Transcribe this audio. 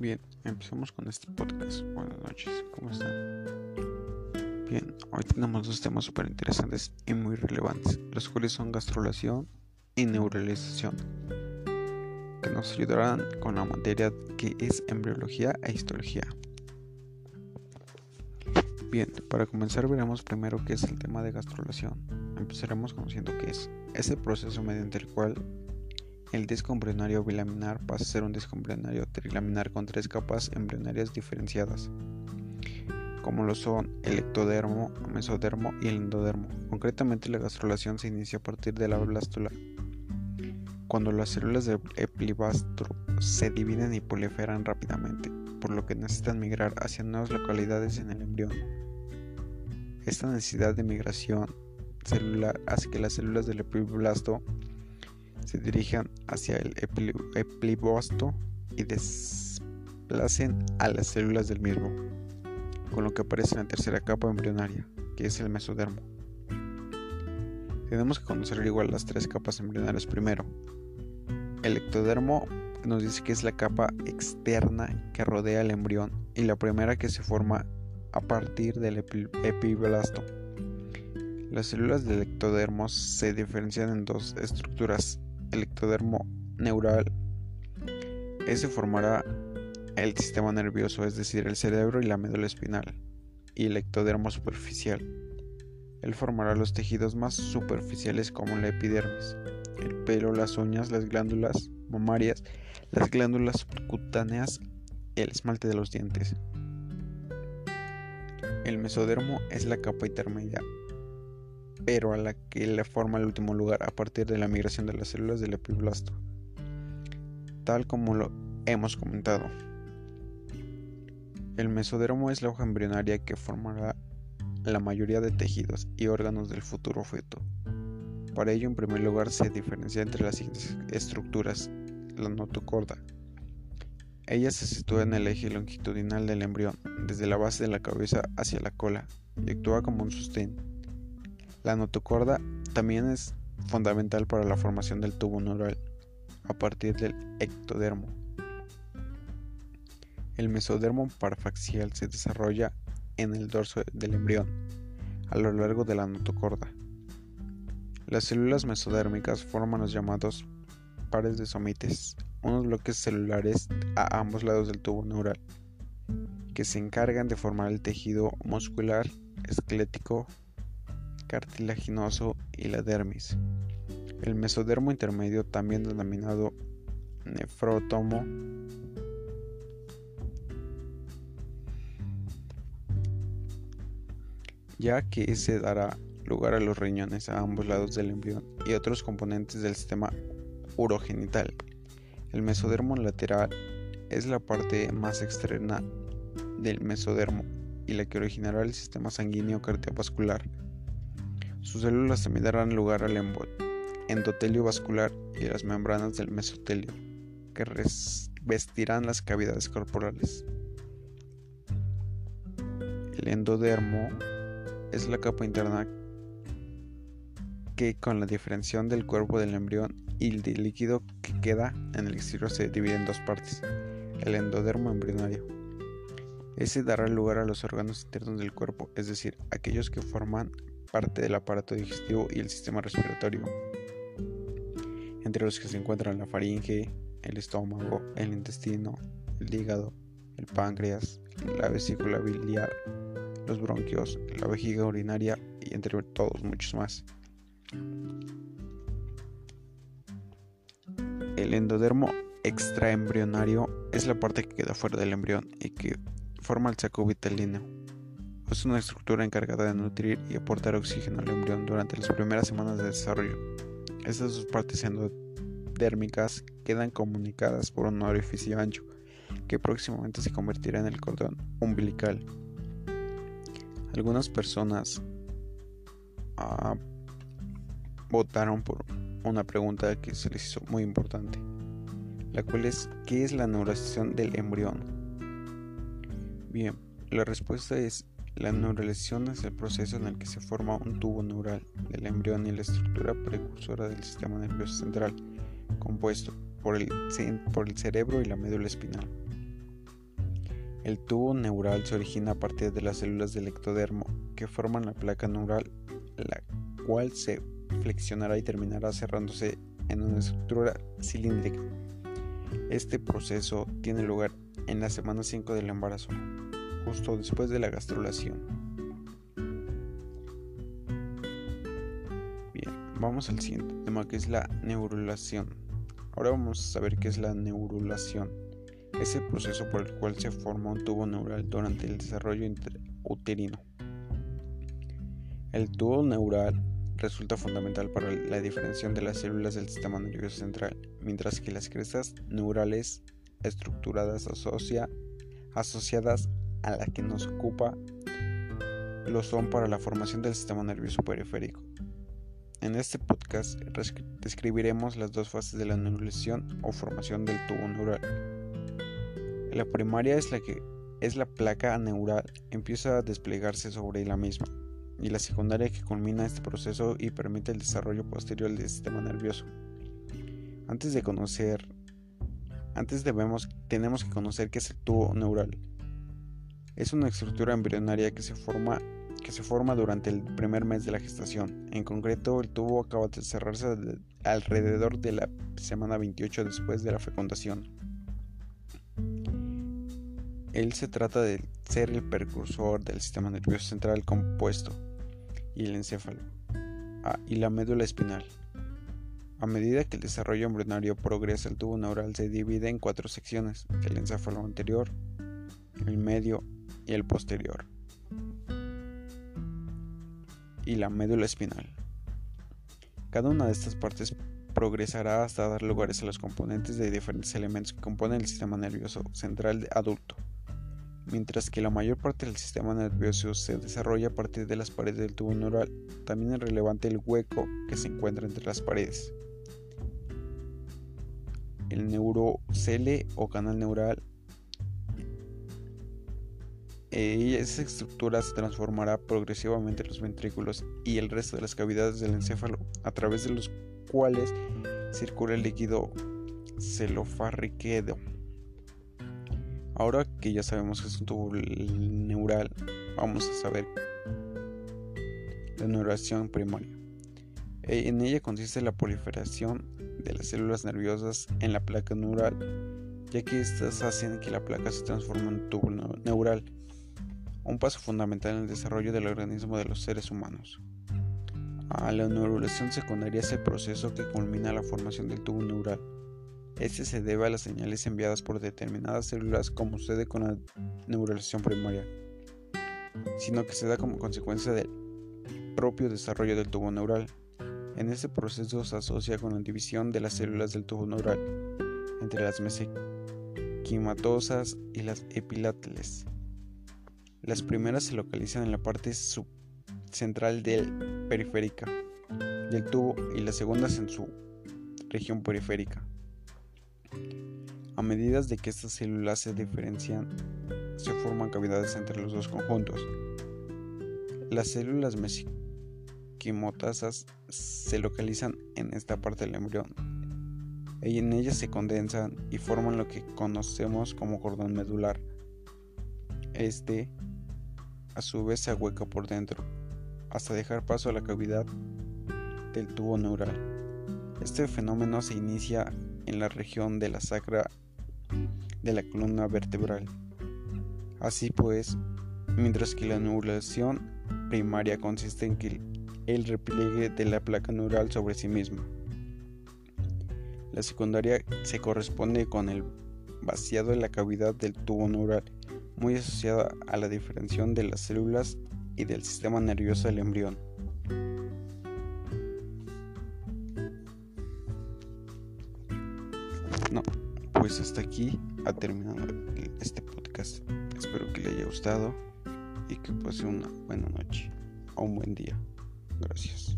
Bien, empezamos con este podcast. Buenas noches, ¿cómo están? Bien, hoy tenemos dos temas súper interesantes y muy relevantes, los cuales son gastrulación y neuralización, que nos ayudarán con la materia que es embriología e histología. Bien, para comenzar veremos primero qué es el tema de gastrulación. Empezaremos conociendo qué es. Es el proceso mediante el cual el disco embrionario bilaminar pasa a ser un disco embrionario trilaminar con tres capas embrionarias diferenciadas, como lo son el ectodermo, mesodermo y el endodermo. Concretamente, la gastrulación se inicia a partir de la blástula, cuando las células del eplibastro se dividen y proliferan rápidamente, por lo que necesitan migrar hacia nuevas localidades en el embrión. Esta necesidad de migración celular hace que las células del epiblasto se dirijan hacia el epibosto y desplacen a las células del mismo, con lo que aparece la tercera capa embrionaria, que es el mesodermo. Tenemos que conocer igual las tres capas embrionarias primero. El ectodermo nos dice que es la capa externa que rodea el embrión y la primera que se forma a partir del epiblasto. Las células del ectodermo se diferencian en dos estructuras, el ectodermo neural. Ese formará el sistema nervioso, es decir, el cerebro y la médula espinal, y el ectodermo superficial. Él formará los tejidos más superficiales como la epidermis, el pelo, las uñas, las glándulas mamarias, las glándulas cutáneas y el esmalte de los dientes. El mesodermo es la capa intermedia pero a la que le forma el último lugar a partir de la migración de las células del epiblasto, tal como lo hemos comentado. El mesodermo es la hoja embrionaria que formará la mayoría de tejidos y órganos del futuro feto. Para ello, en primer lugar, se diferencia entre las siguientes estructuras. La notocorda. Ella se sitúa en el eje longitudinal del embrión, desde la base de la cabeza hacia la cola, y actúa como un sostén la notocorda también es fundamental para la formación del tubo neural a partir del ectodermo. El mesodermo parafaxial se desarrolla en el dorso del embrión a lo largo de la notocorda. Las células mesodérmicas forman los llamados pares de somites, unos bloques celulares a ambos lados del tubo neural, que se encargan de formar el tejido muscular, esquelético, cartilaginoso y la dermis. El mesodermo intermedio, también denominado nefrótomo, ya que ese dará lugar a los riñones a ambos lados del embrión y otros componentes del sistema urogenital. El mesodermo lateral es la parte más externa del mesodermo y la que originará el sistema sanguíneo cardiovascular. Sus células también darán lugar al endotelio vascular y las membranas del mesotelio, que revestirán las cavidades corporales. El endodermo es la capa interna que con la diferenciación del cuerpo del embrión y del líquido que queda en el exterior se divide en dos partes, el endodermo embrionario. Ese dará lugar a los órganos internos del cuerpo, es decir, aquellos que forman parte del aparato digestivo y el sistema respiratorio, entre los que se encuentran la faringe, el estómago, el intestino, el hígado, el páncreas, la vesícula biliar, los bronquios, la vejiga urinaria y entre todos muchos más. El endodermo extraembrionario es la parte que queda fuera del embrión y que forma el saco vitalino es una estructura encargada de nutrir y aportar oxígeno al embrión durante las primeras semanas de desarrollo. Estas dos partes endodérmicas quedan comunicadas por un orificio ancho que próximamente se convertirá en el cordón umbilical. Algunas personas ah, votaron por una pregunta que se les hizo muy importante, la cual es ¿qué es la neuralización del embrión? Bien, la respuesta es la neuralización es el proceso en el que se forma un tubo neural del embrión y la estructura precursora del sistema nervioso central, compuesto por el, por el cerebro y la médula espinal. El tubo neural se origina a partir de las células del ectodermo que forman la placa neural, la cual se flexionará y terminará cerrándose en una estructura cilíndrica. Este proceso tiene lugar en la semana 5 del embarazo, justo después de la gastrulación. Bien, vamos al siguiente tema que es la neurulación. Ahora vamos a saber qué es la neurulación. Es el proceso por el cual se forma un tubo neural durante el desarrollo uterino. El tubo neural resulta fundamental para la diferenciación de las células del sistema nervioso central, mientras que las crestas neurales estructuradas asociadas a la que nos ocupa lo son para la formación del sistema nervioso periférico. En este podcast describiremos las dos fases de la neurulación o formación del tubo neural. La primaria es la que es la placa neural, empieza a desplegarse sobre la misma, y la secundaria que culmina este proceso y permite el desarrollo posterior del sistema nervioso. Antes de conocer, antes debemos, tenemos que conocer qué es el tubo neural. Es una estructura embrionaria que se forma que se forma durante el primer mes de la gestación. En concreto, el tubo acaba de cerrarse alrededor de la semana 28 después de la fecundación. Él se trata de ser el precursor del sistema nervioso central compuesto y el encéfalo ah, y la médula espinal. A medida que el desarrollo embrionario progresa, el tubo neural se divide en cuatro secciones, el encéfalo anterior, el medio y el posterior, y la médula espinal. Cada una de estas partes progresará hasta dar lugares a los componentes de diferentes elementos que componen el sistema nervioso central adulto mientras que la mayor parte del sistema nervioso se desarrolla a partir de las paredes del tubo neural. También es relevante el hueco que se encuentra entre las paredes. El neurocele o canal neural. Esa estructura se transformará progresivamente en los ventrículos y el resto de las cavidades del encéfalo, a través de los cuales circula el líquido celofarriquedo. Ahora que ya sabemos que es un tubo neural, vamos a saber la neuración primaria. E, en ella consiste la proliferación de las células nerviosas en la placa neural, ya que estas hacen que la placa se transforme en tubo neural, un paso fundamental en el desarrollo del organismo de los seres humanos. A la neurulación secundaria es el proceso que culmina la formación del tubo neural. Este se debe a las señales enviadas por determinadas células como sucede con la neuralización primaria, sino que se da como consecuencia del propio desarrollo del tubo neural. En este proceso se asocia con la división de las células del tubo neural entre las mesenquimatosas y las epiláteles. Las primeras se localizan en la parte central del periférica del tubo y las segundas en su región periférica. A medida de que estas células se diferencian, se forman cavidades entre los dos conjuntos. Las células mesenquimotasas se localizan en esta parte del embrión y en ellas se condensan y forman lo que conocemos como cordón medular. Este, a su vez, se ahueca por dentro hasta dejar paso a la cavidad del tubo neural. Este fenómeno se inicia en la región de la sacra de la columna vertebral. Así pues, mientras que la neurulación primaria consiste en que el repliegue de la placa neural sobre sí misma. La secundaria se corresponde con el vaciado de la cavidad del tubo neural, muy asociada a la diferenciación de las células y del sistema nervioso del embrión. No, pues hasta aquí ha terminado este podcast. Espero que le haya gustado y que pase una buena noche o un buen día. Gracias.